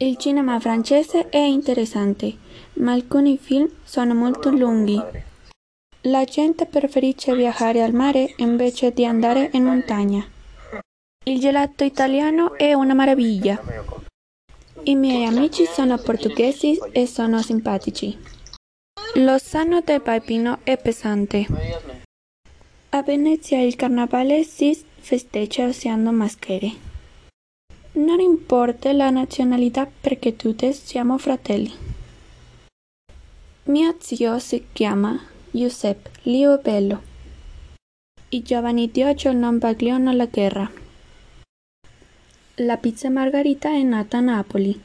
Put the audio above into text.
Il cinema francese è interessante, ma alcuni film sono molto lunghi. La gente preferisce viaggiare al mare invece di andare in montagna. Il gelato italiano è una meraviglia. I miei amici sono portoghesi e sono simpatici. Lo sanno del Peppino è pesante. A Venezia il carnevale si festeggia usando maschere. Non importa la nazionalità perché tutti siamo fratelli. Mio zio si chiama Giuseppe Lio Bello. I giovani di oggi non vogliono la guerra. La pizza margherita è nata a Napoli.